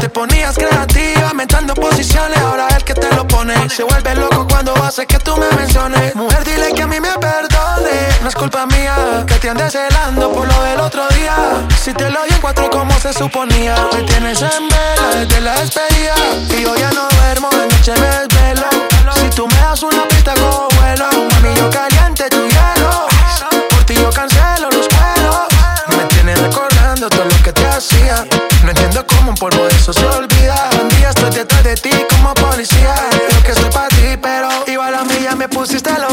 te ponías creativa, aumentando posiciones. Ahora el que te lo pone se vuelve loco cuando hace que tú me menciones. Mujer, dile que a mí me perdone, no es culpa mía que te andes celando por lo del otro día. Si te lo di en cuatro como se suponía, me tienes en vela desde la despedida. Y yo ya no duermo, de noche me desvelo. Si tú me das una pista, cojo vuelo. Mami, yo caliente, tu hielo. Por ti yo cancelo los vuelos. Me tienes recordando todo lo que te hacía. No entiendo como un polvo, eso se olvida. Un día estoy detrás de ti como policía. Yo que soy para ti, pero iba a la milla, me pusiste la